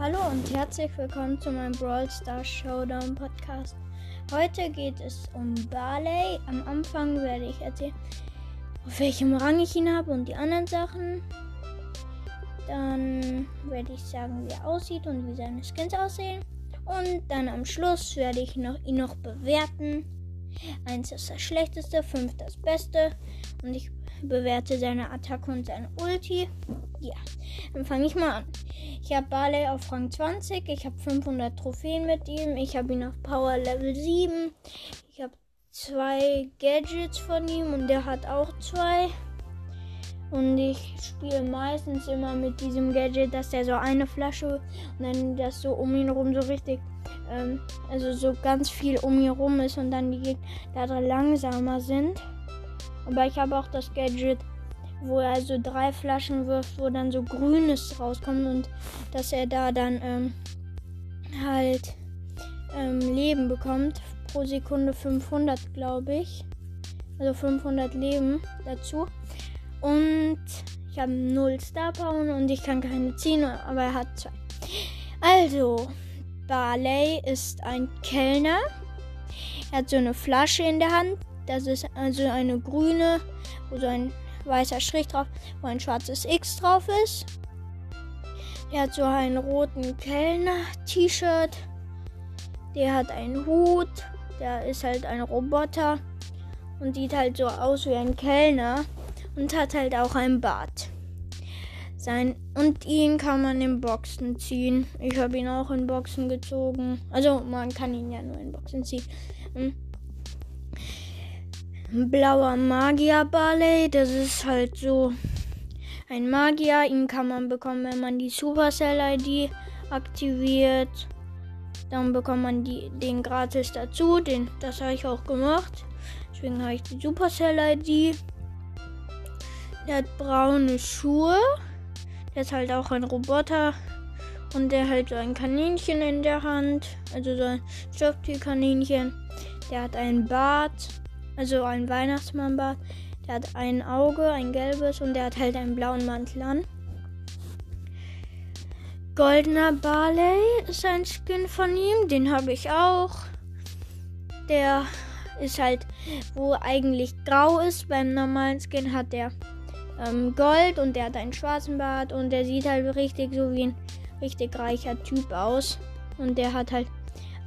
Hallo und herzlich willkommen zu meinem Brawl Stars Showdown Podcast. Heute geht es um Barley. Am Anfang werde ich erzählen, auf welchem Rang ich ihn habe und die anderen Sachen. Dann werde ich sagen, wie er aussieht und wie seine Skins aussehen. Und dann am Schluss werde ich noch, ihn noch bewerten. Eins ist das schlechteste, fünf das beste. Und ich bewerte seine Attacke und seine Ulti. Ja, dann fange ich mal an. Ich habe Barley auf Rang 20. Ich habe 500 Trophäen mit ihm. Ich habe ihn auf Power Level 7. Ich habe zwei Gadgets von ihm und der hat auch zwei. Und ich spiele meistens immer mit diesem Gadget, dass der so eine Flasche und dann das so um ihn herum so richtig, ähm, also so ganz viel um ihn herum ist und dann die Gegner da langsamer sind. Aber ich habe auch das Gadget, wo er also drei Flaschen wirft, wo dann so grünes rauskommt und dass er da dann ähm, halt ähm, Leben bekommt. Pro Sekunde 500, glaube ich. Also 500 Leben dazu. Und ich habe 0 Star Power und ich kann keine ziehen, aber er hat zwei. Also, Barley ist ein Kellner. Er hat so eine Flasche in der Hand. Das ist also eine grüne, wo so ein weißer Strich drauf, wo ein schwarzes X drauf ist. Der hat so einen roten Kellner-T-Shirt. Der hat einen Hut. Der ist halt ein Roboter und sieht halt so aus wie ein Kellner und hat halt auch ein Bart. Sein und ihn kann man in Boxen ziehen. Ich habe ihn auch in Boxen gezogen. Also man kann ihn ja nur in Boxen ziehen. Blauer Magier Barley. Das ist halt so ein Magier. Ihn kann man bekommen, wenn man die Supercell ID aktiviert. Dann bekommt man die, den gratis dazu. Den, das habe ich auch gemacht. Deswegen habe ich die Supercell ID. Der hat braune Schuhe. Der ist halt auch ein Roboter. Und der hat so ein Kaninchen in der Hand. Also so ein Stofftierkaninchen. Der hat einen Bart. Also ein Weihnachtsmannbart. Der hat ein Auge, ein gelbes und der hat halt einen blauen Mantel an. Goldener Barley ist ein Skin von ihm. Den habe ich auch. Der ist halt, wo eigentlich grau ist. Beim normalen Skin hat der ähm, Gold und der hat einen schwarzen Bart und der sieht halt richtig so wie ein richtig reicher Typ aus. Und der hat halt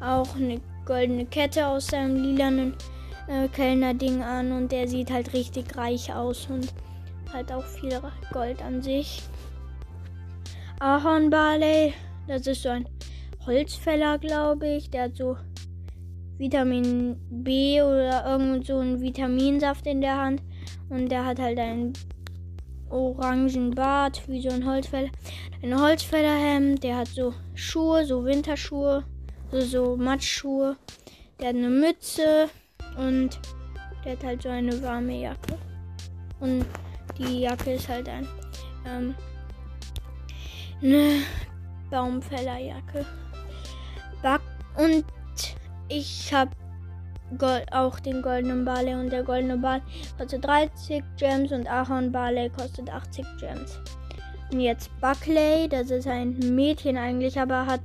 auch eine goldene Kette aus seinem lilanen äh, Kellner-Ding an und der sieht halt richtig reich aus und hat auch viel Gold an sich. Ahorn Barley, das ist so ein Holzfäller, glaube ich. Der hat so Vitamin B oder irgend so einen Vitaminsaft in der Hand und der hat halt einen orangen Bart wie so ein Holzfäller. Ein Holzfällerhemd, der hat so Schuhe, so Winterschuhe, so, so Matschschuhe. Der hat eine Mütze, und der hat halt so eine warme Jacke. Und die Jacke ist halt ein, ähm, eine Baumfällerjacke. Und ich habe auch den goldenen Barley und der goldene Barley kostet 30 Gems und Ahorn Barley kostet 80 Gems. Und jetzt Buckley, das ist ein Mädchen eigentlich, aber hat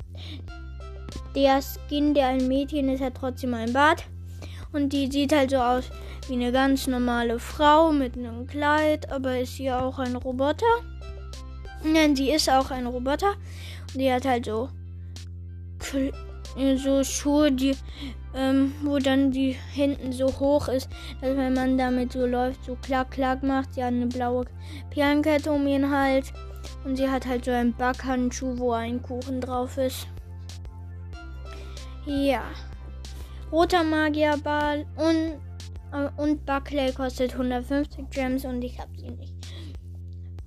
der Skin, der ein Mädchen ist, hat trotzdem ein Bart. Und die sieht halt so aus wie eine ganz normale Frau mit einem Kleid, aber ist sie auch ein Roboter? Nein, sie ist auch ein Roboter. Und die hat halt so, so Schuhe, die, ähm, wo dann die hinten so hoch ist, dass wenn man damit so läuft, so klack, klack macht. Sie hat eine blaue Perlenkette um ihren Hals. Und sie hat halt so einen Backhandschuh, wo ein Kuchen drauf ist. Ja. Roter Magierball und, äh, und Buckley kostet 150 Gems und ich habe sie nicht.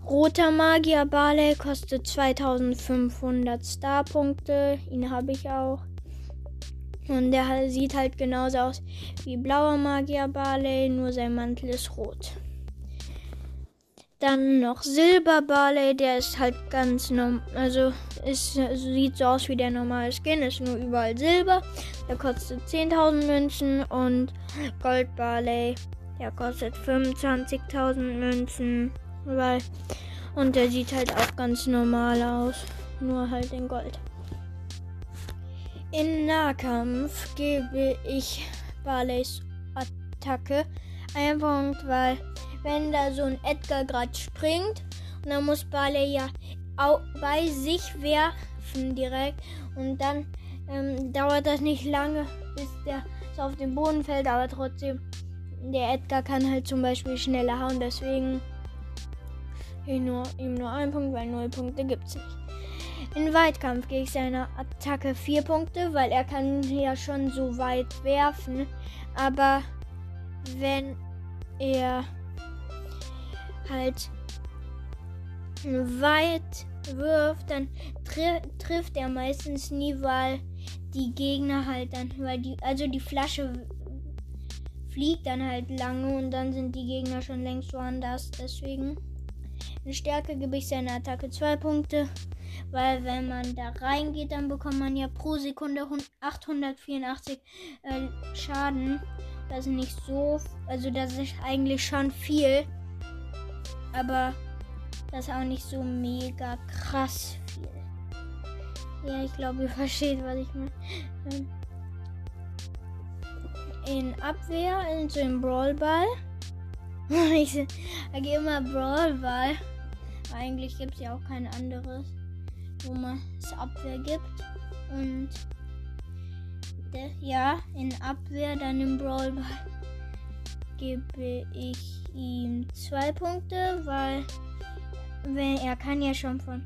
Roter Magier Barley kostet 2500 Starpunkte. Ihn habe ich auch. Und der sieht halt genauso aus wie blauer Magier Barley, nur sein Mantel ist rot. Dann noch Silber Barley, der ist halt ganz normal, also ist, sieht so aus wie der normale Skin, ist nur überall Silber. Der kostet 10.000 Münzen und Gold Barley, der kostet 25.000 Münzen. Weil, und der sieht halt auch ganz normal aus, nur halt in Gold. In Nahkampf gebe ich Barleys Attacke einen Punkt, weil wenn da so ein Edgar gerade springt und dann muss Barley ja bei sich werfen direkt und dann ähm, dauert das nicht lange, bis der so auf den Boden fällt, aber trotzdem der Edgar kann halt zum Beispiel schneller hauen, deswegen nur, ihm nur ein Punkt, weil null Punkte gibt es nicht. In Weitkampf gehe ich seiner Attacke vier Punkte, weil er kann ja schon so weit werfen. Aber wenn er halt weit wirft, dann tri trifft er meistens nie, weil die Gegner halt dann, weil die, also die Flasche fliegt dann halt lange und dann sind die Gegner schon längst woanders. Deswegen in Stärke gebe ich seiner Attacke 2 Punkte, weil wenn man da reingeht, dann bekommt man ja pro Sekunde 884 äh, Schaden. Das ist nicht so, also das ist eigentlich schon viel, aber das ist auch nicht so mega krass viel. Ja, ich glaube, ihr versteht, was ich meine. In Abwehr, in so einem Brawlball. ich sage immer Brawlball. Eigentlich gibt es ja auch kein anderes, wo man es Abwehr gibt. Und ja, in Abwehr, dann im Brawlball gebe ich ihm zwei Punkte, weil wenn er kann ja schon von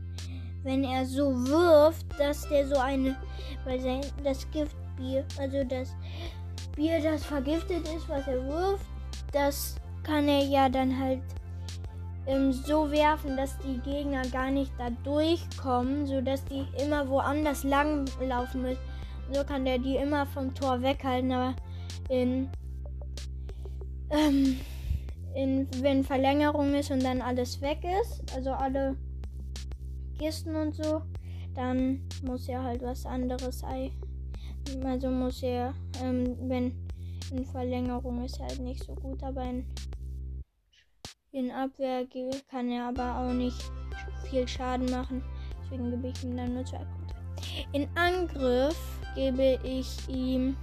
wenn er so wirft, dass der so eine weil sein das Giftbier, also das Bier, das vergiftet ist, was er wirft, das kann er ja dann halt ähm, so werfen, dass die Gegner gar nicht da durchkommen, sodass die immer woanders lang laufen müssen. So kann der die immer vom Tor weghalten, aber in, ähm, wenn Verlängerung ist und dann alles weg ist, also alle Kisten und so, dann muss er halt was anderes also muss er, ähm, wenn in Verlängerung ist halt nicht so gut, aber in, in Abwehr kann er aber auch nicht viel Schaden machen. Deswegen gebe ich ihm dann nur zwei Punkte. In Angriff gebe ich ihm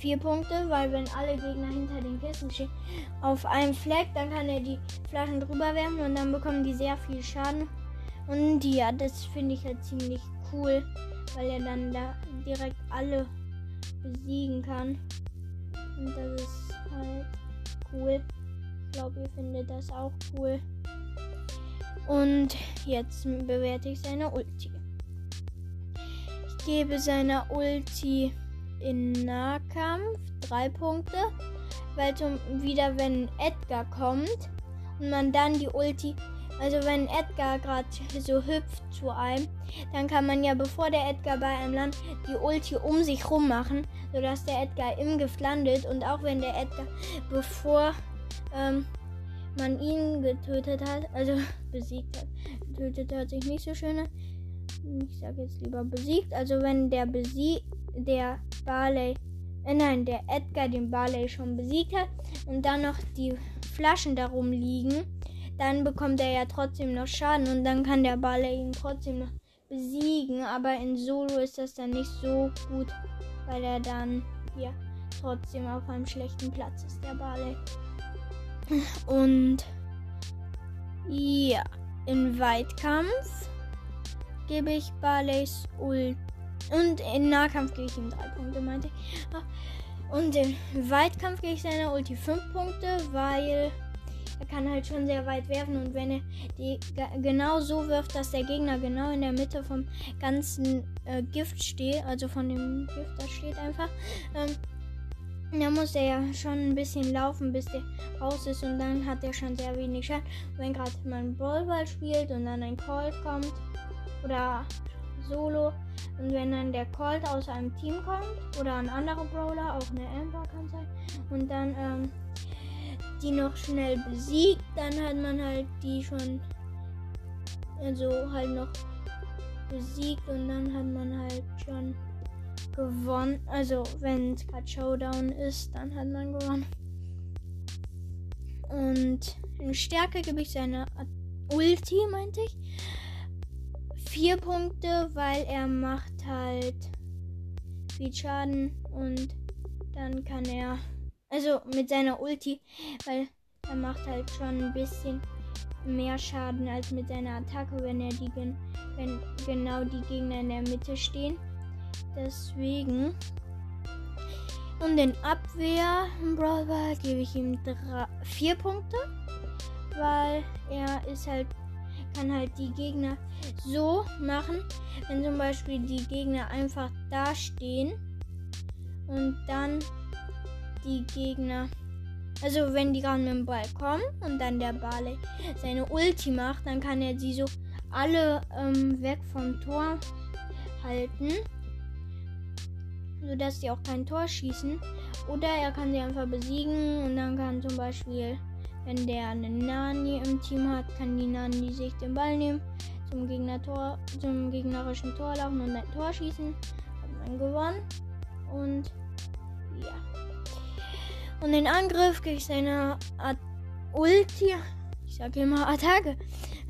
vier Punkte, weil wenn alle Gegner hinter den Kisten stehen auf einem Fleck, dann kann er die Flaschen drüber werfen und dann bekommen die sehr viel Schaden. Und ja, das finde ich halt ziemlich cool weil er dann da direkt alle besiegen kann. Und das ist halt cool. Ich glaube, ihr findet das auch cool. Und jetzt bewerte ich seine Ulti. Ich gebe seiner Ulti in Nahkampf drei Punkte, weil zum wieder wenn Edgar kommt und man dann die Ulti also wenn Edgar gerade so hüpft zu einem, dann kann man ja bevor der Edgar bei einem landet, die Ulti um sich rum machen, sodass der Edgar im Gift landet. Und auch wenn der Edgar bevor ähm, man ihn getötet hat, also besiegt hat, getötet hört sich nicht so schön an. Ich sage jetzt lieber besiegt. Also wenn der besiegt, der Barley, äh nein, der Edgar den Barley schon besiegt hat und dann noch die Flaschen darum liegen dann bekommt er ja trotzdem noch Schaden und dann kann der Baller ihn trotzdem noch besiegen. Aber in Solo ist das dann nicht so gut, weil er dann ja trotzdem auf einem schlechten Platz ist, der Barley. Und ja, in Weitkampf gebe ich Barleys Ult. Und in Nahkampf gebe ich ihm drei Punkte, meinte ich. Und in Weitkampf gebe ich seiner Ulti fünf Punkte, weil er kann halt schon sehr weit werfen und wenn er die genau so wirft, dass der Gegner genau in der Mitte vom ganzen äh, Gift steht, also von dem Gift, das steht einfach, ähm, dann muss er ja schon ein bisschen laufen, bis der raus ist und dann hat er schon sehr wenig Schaden. wenn gerade man Ballball spielt und dann ein Colt kommt oder Solo und wenn dann der Colt aus einem Team kommt oder ein anderer Brawler, auch eine Amber kann sein und dann ähm, die noch schnell besiegt, dann hat man halt die schon, also halt noch besiegt und dann hat man halt schon gewonnen. Also wenn es gerade Showdown ist, dann hat man gewonnen. Und in Stärke gebe ich seine Ulti, meinte ich. Vier Punkte, weil er macht halt viel Schaden und dann kann er, also mit seiner Ulti, weil er macht halt schon ein bisschen mehr Schaden als mit seiner Attacke, wenn er die, wenn genau die Gegner in der Mitte stehen. Deswegen. Und den Abwehr Brawler gebe ich ihm drei, vier Punkte, weil er ist halt kann halt die Gegner so machen, wenn zum Beispiel die Gegner einfach da stehen und dann die Gegner, also wenn die gerade mit dem Ball kommen und dann der Ball seine Ulti macht, dann kann er sie so alle ähm, weg vom Tor halten, sodass sie auch kein Tor schießen. Oder er kann sie einfach besiegen und dann kann zum Beispiel wenn der eine Nani im Team hat, kann die Nani sich den Ball nehmen, zum, Gegner -Tor, zum gegnerischen Tor laufen und ein Tor schießen. Hat man gewonnen. Und ja. Und den Angriff gegen seine At Ulti, ich sage immer Attacke,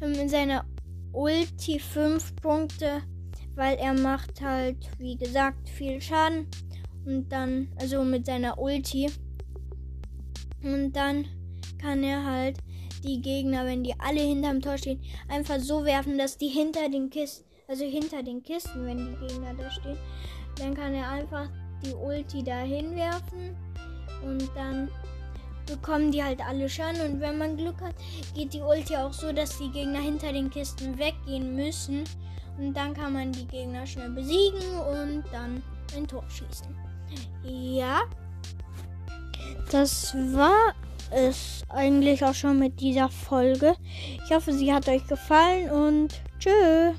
mit ähm, seiner Ulti 5 Punkte, weil er macht halt, wie gesagt, viel Schaden. Und dann, also mit seiner Ulti. Und dann kann er halt die Gegner, wenn die alle hinterm Tor stehen, einfach so werfen, dass die hinter den Kisten, also hinter den Kisten, wenn die Gegner da stehen, dann kann er einfach die Ulti dahin werfen und dann bekommen die halt alle Schaden und wenn man Glück hat, geht die Ulti auch so, dass die Gegner hinter den Kisten weggehen müssen und dann kann man die Gegner schnell besiegen und dann ein Tor schießen. Ja, das war es eigentlich auch schon mit dieser Folge. Ich hoffe, sie hat euch gefallen und tschüss.